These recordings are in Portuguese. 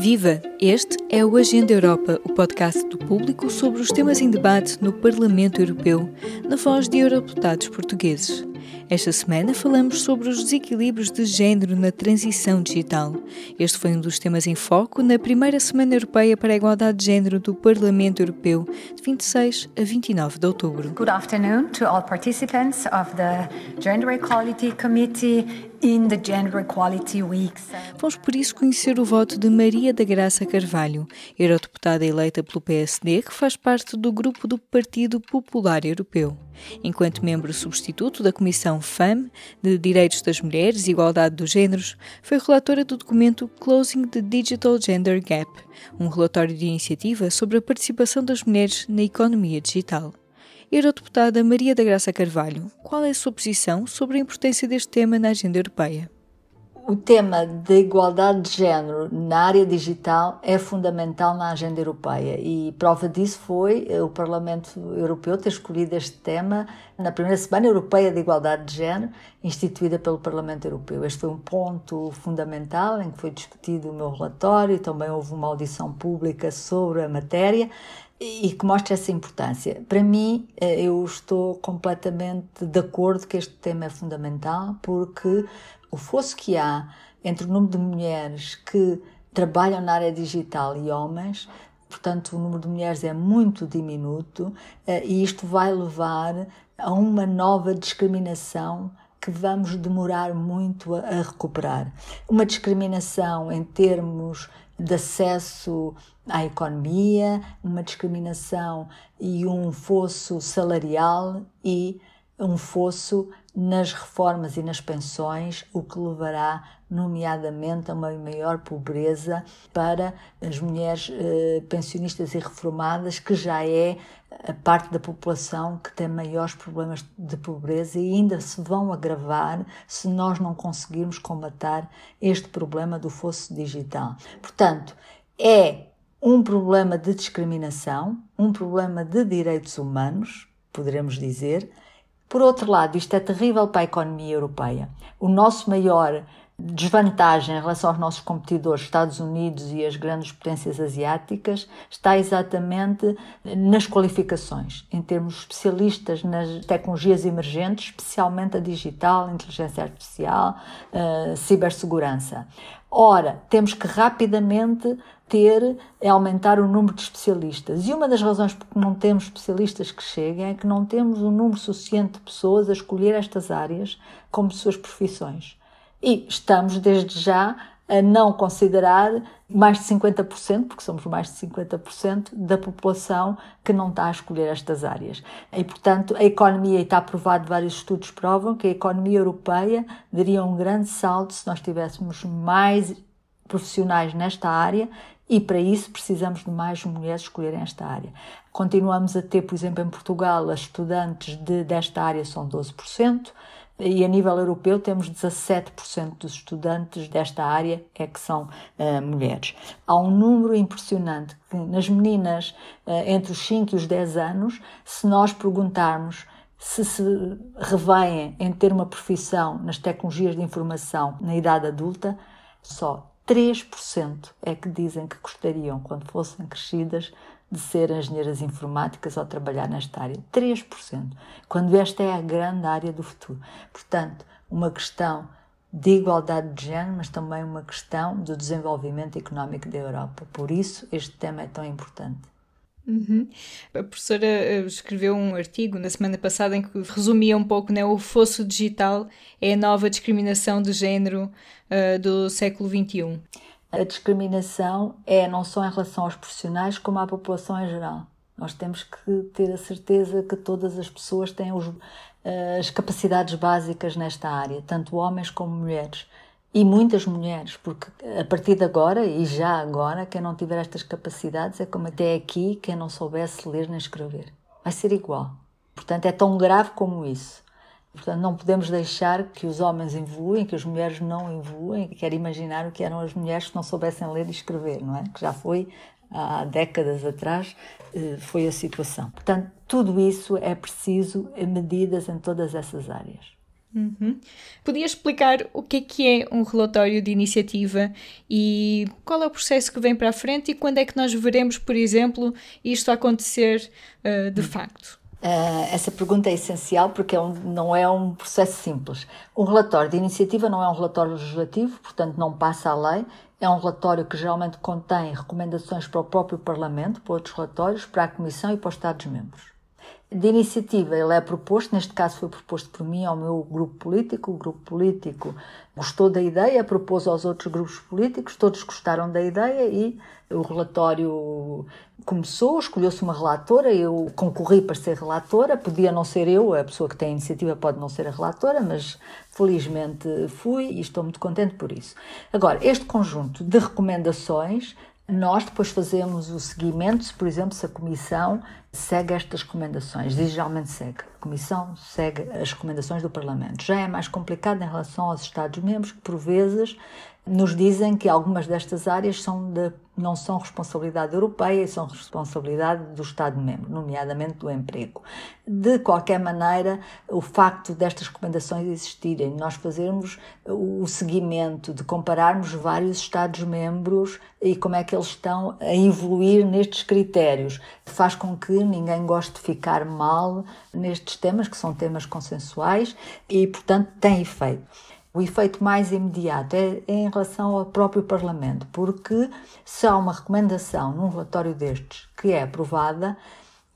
Viva! Este é o Agenda Europa, o podcast do público sobre os temas em debate no Parlamento Europeu, na voz de eurodeputados portugueses. Esta semana falamos sobre os desequilíbrios de género na transição digital. Este foi um dos temas em foco na primeira Semana Europeia para a Igualdade de Género do Parlamento Europeu, de 26 a 29 de outubro. Good afternoon to all participants of the Gender Equality Committee in the Gender Equality Weeks. Vamos por isso conhecer o voto de Maria da Graça Carvalho, eurodeputada eleita pelo PSD, que faz parte do grupo do Partido Popular Europeu. Enquanto membro substituto da Comissão FAM de Direitos das Mulheres e Igualdade dos Gêneros, foi relatora do documento Closing the Digital Gender Gap, um relatório de iniciativa sobre a participação das mulheres na economia digital. Eurodeputada Maria da Graça Carvalho, qual é a sua posição sobre a importância deste tema na agenda europeia? O tema da igualdade de género na área digital é fundamental na agenda europeia e prova disso foi eh, o Parlamento Europeu ter escolhido este tema na primeira Semana Europeia de Igualdade de Género, instituída pelo Parlamento Europeu. Este foi um ponto fundamental em que foi discutido o meu relatório, também houve uma audição pública sobre a matéria e que mostra essa importância. Para mim, eh, eu estou completamente de acordo que este tema é fundamental, porque o fosso que há entre o número de mulheres que trabalham na área digital e homens, portanto, o número de mulheres é muito diminuto, eh, e isto vai levar a uma nova discriminação que vamos demorar muito a, recuperar. Uma discriminação em termos de acesso à economia, uma discriminação e um fosso salarial e um fosso nas reformas e nas pensões, o que levará, nomeadamente, a uma maior pobreza para as mulheres eh, pensionistas e reformadas, que já é a parte da população que tem maiores problemas de pobreza e ainda se vão agravar se nós não conseguirmos combater este problema do fosso digital. Portanto, é um problema de discriminação, um problema de direitos humanos, poderemos dizer, por outro lado, isto é terrível para a economia europeia. O nosso maior desvantagem em relação aos nossos competidores, Estados Unidos e as grandes potências asiáticas, está exatamente nas qualificações, em termos especialistas nas tecnologias emergentes, especialmente a digital, inteligência artificial, a cibersegurança. Ora, temos que rapidamente ter é aumentar o número de especialistas. E uma das razões por que não temos especialistas que cheguem é que não temos um número suficiente de pessoas a escolher estas áreas como suas profissões. E estamos desde já a não considerar mais de 50%, porque somos mais de 50% da população que não está a escolher estas áreas. E, portanto, a economia, e está provado, vários estudos provam que a economia europeia daria um grande salto se nós tivéssemos mais profissionais nesta área e para isso precisamos de mais mulheres escolherem esta área. Continuamos a ter, por exemplo, em Portugal, as estudantes de, desta área são 12%, e a nível europeu temos 17% dos estudantes desta área é que são uh, mulheres. Há um número impressionante que nas meninas uh, entre os 5 e os 10 anos, se nós perguntarmos se se revêem em ter uma profissão nas tecnologias de informação na idade adulta, só 3% é que dizem que gostariam, quando fossem crescidas, de ser engenheiras informáticas ou trabalhar nesta área. 3%. Quando esta é a grande área do futuro. Portanto, uma questão de igualdade de género, mas também uma questão do desenvolvimento económico da Europa. Por isso, este tema é tão importante. Uhum. A professora eh, escreveu um artigo na semana passada em que resumia um pouco né, o fosso digital é a nova discriminação de género uh, do século XXI. A discriminação é não só em relação aos profissionais, como à população em geral. Nós temos que ter a certeza que todas as pessoas têm os, eh, as capacidades básicas nesta área, tanto homens como mulheres. E muitas mulheres, porque a partir de agora, e já agora, quem não tiver estas capacidades é como até aqui quem não soubesse ler nem escrever. Vai ser igual. Portanto, é tão grave como isso. Portanto, não podemos deixar que os homens evoluem, que as mulheres não evoluem. Quero imaginar o que eram as mulheres que não soubessem ler e escrever, não é? Que já foi há décadas atrás, eh, foi a situação. Portanto, tudo isso é preciso medidas em todas essas áreas. Uhum. Podia explicar o que é que é um relatório de iniciativa e qual é o processo que vem para a frente e quando é que nós veremos, por exemplo, isto acontecer uh, de facto? Uh, essa pergunta é essencial porque é um, não é um processo simples. Um relatório de iniciativa não é um relatório legislativo, portanto não passa a lei. É um relatório que geralmente contém recomendações para o próprio Parlamento, para outros relatórios, para a Comissão e para os Estados-membros de iniciativa. Ele é proposto, neste caso foi proposto por mim ao meu grupo político, o grupo político gostou da ideia, propôs aos outros grupos políticos, todos gostaram da ideia e o relatório começou, escolheu-se uma relatora, eu concorri para ser relatora, podia não ser eu, a pessoa que tem a iniciativa pode não ser a relatora, mas felizmente fui e estou muito contente por isso. Agora, este conjunto de recomendações nós depois fazemos o seguimento, se, por exemplo, se a Comissão segue estas recomendações, diz geralmente segue. A Comissão segue as recomendações do Parlamento. Já é mais complicado em relação aos Estados-membros, que por vezes nos dizem que algumas destas áreas são de, não são responsabilidade europeia, são responsabilidade do Estado-membro, nomeadamente do emprego. De qualquer maneira, o facto destas recomendações existirem, nós fazermos o seguimento, de compararmos vários Estados-membros e como é que eles estão a evoluir nestes critérios, faz com que ninguém goste de ficar mal nestes temas, que são temas consensuais e, portanto, tem efeito. O efeito mais imediato é, é, em relação ao próprio Parlamento, porque se há uma recomendação num relatório destes que é aprovada,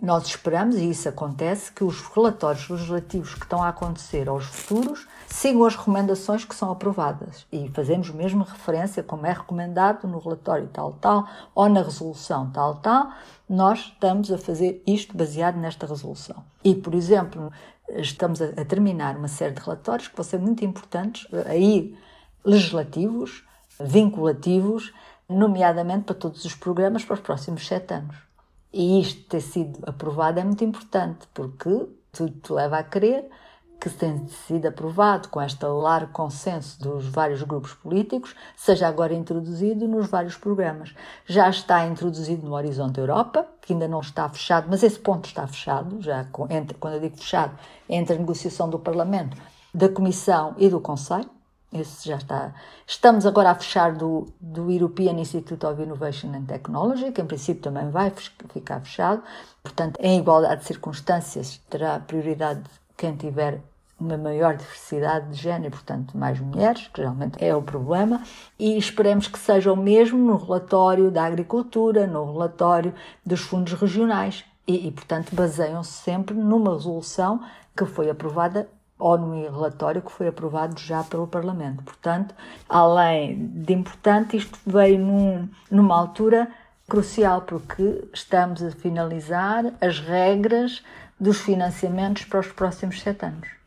nós esperamos, e isso acontece, que os relatórios legislativos que estão a acontecer aos futuros sigam as recomendações que são aprovadas. E fazemos mesmo referência, como é recomendado no relatório tal, tal, ou na resolução tal, tal, nós estamos a fazer isto baseado nesta resolução. E, por exemplo, estamos a, a, terminar uma série de relatórios que vão ser muito importantes, aí legislativos, vinculativos, nomeadamente para todos os programas para os próximos sete anos. E isto ter sido aprovado é muito importante, porque tudo te leva a crer que tem sido aprovado com este largo consenso dos vários grupos políticos, seja agora introduzido nos vários programas. Já está introduzido no Horizonte Europa, que ainda não está fechado, mas esse ponto está fechado, já entre, quando eu digo fechado, entre a negociação do Parlamento, da Comissão e do Conselho. Esse já está. Estamos agora a fechar do, do European Institute of Innovation and Technology, que em princípio também vai ficar fechado. Portanto, em igualdade de circunstâncias, terá prioridade quem tiver uma maior diversidade de género, portanto, mais mulheres, que geralmente é o problema, e esperemos que seja o mesmo no relatório da agricultura, no relatório dos fundos regionais, e, e portanto, baseiam-se sempre numa resolução que foi aprovada ou num relatório que foi aprovado já pelo Parlamento. Portanto, além de importante, isto veio num, numa altura crucial, porque estamos a finalizar as regras dos financiamentos para os próximos sete anos.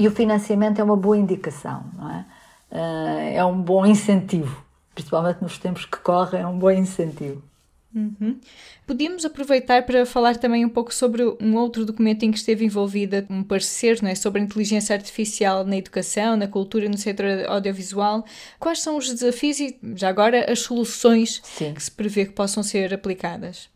E o financiamento é uma boa indicação, não é? Eh, é um bom incentivo, principalmente nos tempos que correm, é um bom incentivo. Uhum. Podíamos aproveitar para falar também um pouco sobre um outro documento em que esteve envolvida um parecer não é, sobre a inteligência artificial na educação, na cultura e no setor audiovisual. Quais são os desafios e, já agora, as soluções Sim. que se prevê que possam ser aplicadas?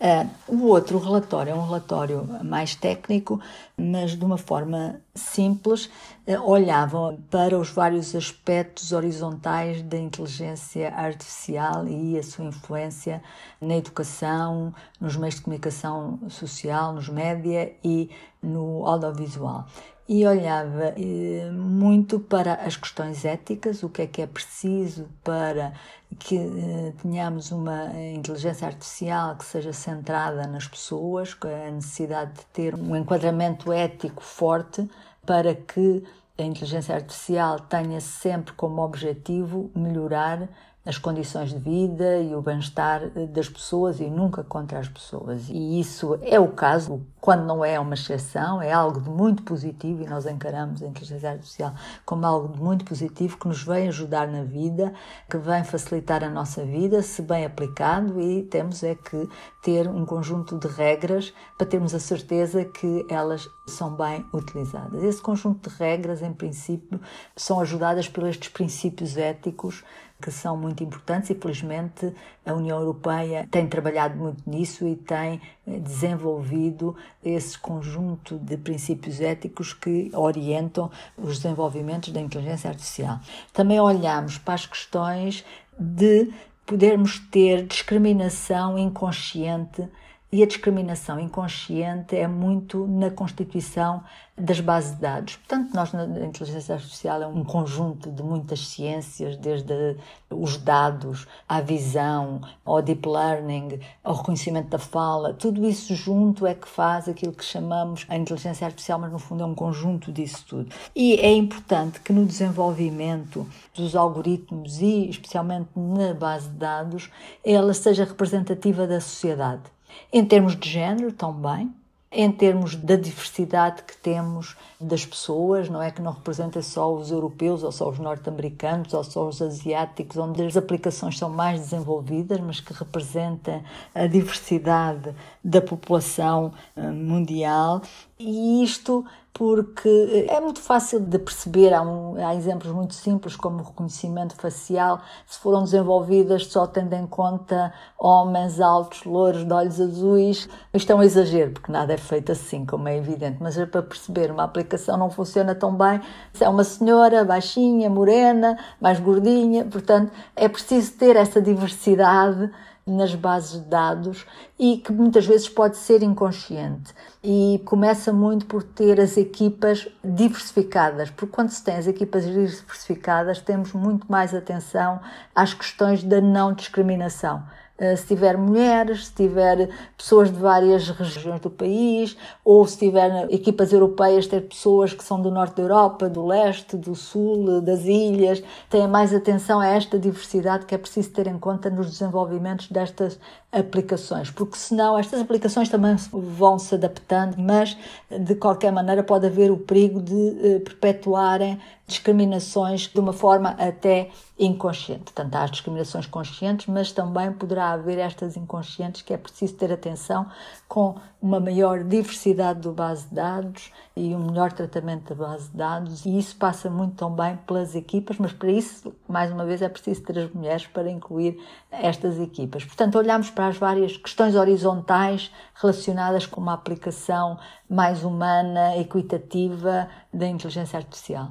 Uh, o outro relatório é um relatório mais técnico, mas de uma forma simples, uh, olhavam para os vários aspectos horizontais da inteligência artificial e a sua influência na educação, nos meios de comunicação social, nos média e no audiovisual e olhava eh, muito para as questões éticas, o que é que é preciso para que eh, tenhamos uma inteligência artificial que seja centrada nas pessoas, a necessidade de ter um enquadramento ético forte para que a inteligência artificial tenha sempre como objetivo melhorar as condições de vida e o bem-estar das pessoas e nunca contra as pessoas. E isso é o caso, quando não é uma exceção, é algo de muito positivo e nós encaramos a inteligência artificial como algo de muito positivo que nos vem ajudar na vida, que vem facilitar a nossa vida, se bem aplicado, e temos é que ter um conjunto de regras para termos a certeza que elas são bem utilizadas. Esse conjunto de regras, em princípio, são ajudadas estes princípios éticos que são muito importantes e, felizmente, a União Europeia tem trabalhado muito nisso e tem eh, desenvolvido esse conjunto de princípios éticos que orientam os desenvolvimentos da inteligência artificial. Também olhamos para as questões de podermos ter discriminação inconsciente e a discriminação inconsciente é muito na constituição das bases de dados. Portanto, nós na inteligência artificial é um conjunto de muitas ciências, desde os dados, à visão, ao deep learning, ao reconhecimento da fala, tudo isso junto é que faz aquilo que chamamos a inteligência artificial, mas no fundo é um conjunto disso tudo. E é importante que no desenvolvimento dos algoritmos e especialmente na base de dados, ela seja representativa da sociedade. Em termos de género, também, em termos da diversidade que temos das pessoas, não é que não representa só os europeus ou só os norte-americanos ou só os asiáticos, onde as aplicações são mais desenvolvidas, mas que representa a diversidade da população eh, mundial. E isto porque é muito fácil de perceber, há, um, há, exemplos muito simples como o reconhecimento facial, se foram desenvolvidas só tendo em conta homens altos, louros, de olhos azuis, isto é um exagero, porque nada é feito assim, como é evidente, mas é para perceber, uma aplicação não funciona tão bem. Se é uma senhora baixinha, morena, mais gordinha, portanto é preciso ter essa diversidade nas bases de dados e que muitas vezes pode ser inconsciente. E começa muito por ter as equipas diversificadas, porque quando se tem as equipas diversificadas, temos muito mais atenção às questões da não discriminação. Eh, se tiver mulheres, se tiver pessoas de várias regiões do país, ou se tiver equipas europeias, ter pessoas que são do norte da Europa, do leste, do sul, das ilhas, tenha mais atenção a esta diversidade que é preciso ter em conta nos desenvolvimentos destas aplicações, porque senão estas aplicações também vão se adaptando, mas de qualquer maneira pode haver o perigo de eh, perpetuarem discriminações de uma forma até inconsciente. Portanto, há as discriminações conscientes, mas também poderá haver estas inconscientes que é preciso ter atenção com uma maior diversidade do base de dados e um melhor tratamento da base de dados. E isso passa muito também pelas equipas, mas para isso, mais uma vez, é preciso ter as mulheres para incluir estas equipas. Portanto, olhamos para as várias questões horizontais relacionadas com uma aplicação mais humana, equitativa da inteligência artificial.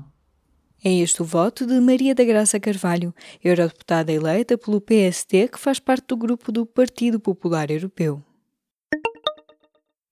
É este o voto de Maria da Graça Carvalho, eurodeputada eleita pelo PSD, que faz parte do grupo do Partido Popular Europeu.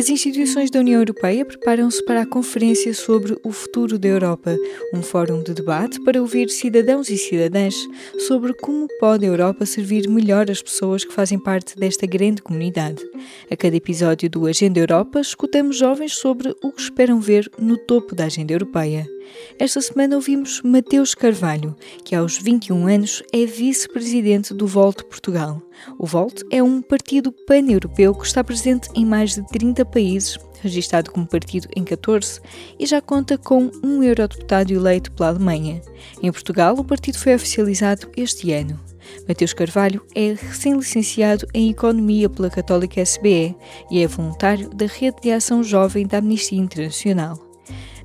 As instituições da União Europeia preparam-se para a Conferência sobre o Futuro da Europa, um fórum de debate para ouvir cidadãos e cidadãs sobre como pode a Europa servir melhor as pessoas que fazem parte desta grande comunidade. A cada episódio do Agenda Europa, escutamos jovens sobre o que esperam ver no topo da agenda europeia. Esta semana ouvimos Mateus Carvalho, que aos 21 anos é vice-presidente do Volt Portugal. O Volt é um partido pan-europeu que está presente em mais de 30 países, registado como partido em 14, e já conta com um eurodeputado eleito pela Alemanha. Em Portugal, o partido foi oficializado este ano. Mateus Carvalho é recém-licenciado em Economia pela Católica SBE e é voluntário da Rede de Ação Jovem da Amnistia Internacional.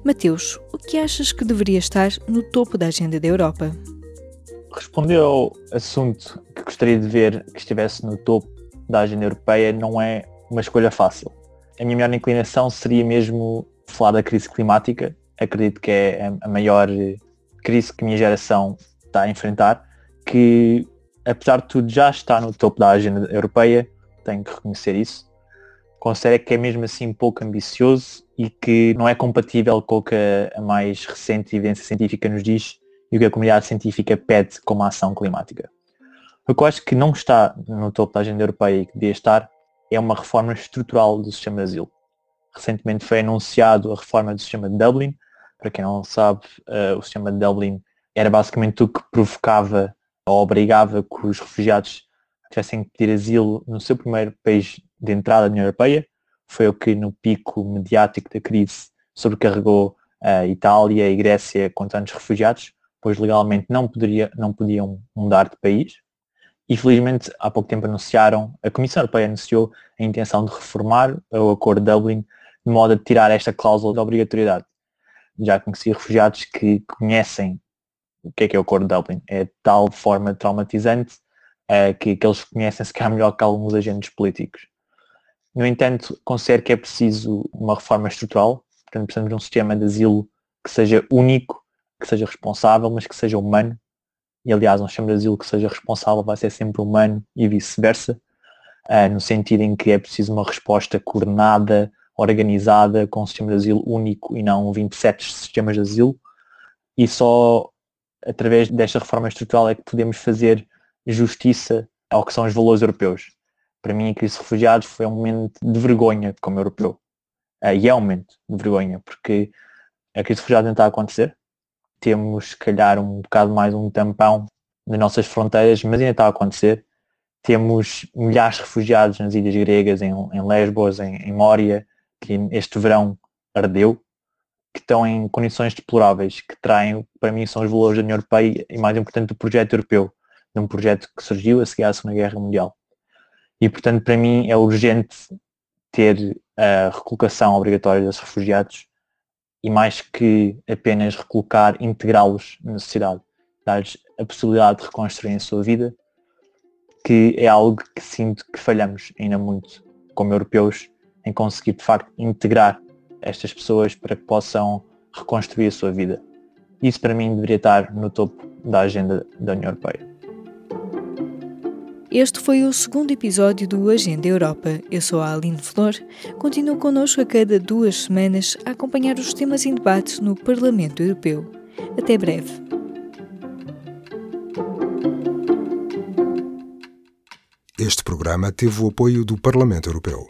Mateus, o que achas que deveria estar no topo da agenda da Europa? Responder ao assunto que gostaria de ver que estivesse no topo da agenda europeia não é uma escolha fácil. A minha melhor inclinação seria mesmo falar da crise climática. Acredito que é a maior crise que a minha geração está a enfrentar, que apesar de tudo já está no topo da agenda europeia, tenho que reconhecer isso. Considero que é mesmo assim pouco ambicioso e que não é compatível com o que a mais recente evidência científica nos diz e o que a comunidade científica pede como ação climática. O que eu acho que não está no topo da agenda europeia e que devia estar é uma reforma estrutural do sistema de asilo. Recentemente foi anunciado a reforma do sistema de Dublin. Para quem não sabe, uh, o sistema de Dublin era basicamente o que provocava ou obrigava que os refugiados tivessem que pedir asilo no seu primeiro país de entrada na União Europeia. Foi o que no pico mediático da crise sobrecarregou a Itália e Grécia com tantos refugiados, pois legalmente não, poderia, não podiam mudar de país. E felizmente há pouco tempo anunciaram, a Comissão Europeia anunciou a intenção de reformar o Acordo de Dublin de modo a tirar esta cláusula de obrigatoriedade. Já conheci refugiados que conhecem o que é que é o Acordo de Dublin. É de tal forma traumatizante é, que, que eles conhecem se calhar melhor que alguns agentes políticos. No entanto, considero que é preciso uma reforma estrutural, portanto precisamos de um sistema de asilo que seja único, que seja responsável, mas que seja humano. E aliás, um sistema de asilo que seja responsável vai ser sempre humano e vice-versa, uh, no sentido em que é preciso uma resposta coordenada, organizada, com um sistema de asilo único e não 27 sistemas de asilo. E só através desta reforma estrutural é que podemos fazer justiça ao que são os valores europeus. Para mim, a crise de refugiados foi um momento de vergonha como europeu. Uh, e é um momento de vergonha, porque a crise de refugiados não está a acontecer. Temos, se calhar, um bocado mais um tampão nas nossas fronteiras, mas ainda está a acontecer. Temos milhares de refugiados nas ilhas gregas, em, em Lesbos, em, em Mória, que este verão ardeu, que estão em condições deploráveis, que traem, para mim, são os valores da União Europeia e, mais importante, do projeto europeu, de um projeto que surgiu a seguir à Segunda Guerra Mundial. E, portanto, para mim é urgente ter a recolocação obrigatória dos refugiados e mais que apenas recolocar, integrá-los na sociedade, dar-lhes a possibilidade de reconstruir a sua vida, que é algo que sinto que falhamos ainda muito como europeus em conseguir de facto integrar estas pessoas para que possam reconstruir a sua vida. Isso para mim deveria estar no topo da agenda da União Europeia. Este foi o segundo episódio do Agenda Europa. Eu sou a Aline Flor. Continue connosco a cada duas semanas a acompanhar os temas em debate no Parlamento Europeu. Até breve. Este programa teve o apoio do Parlamento Europeu.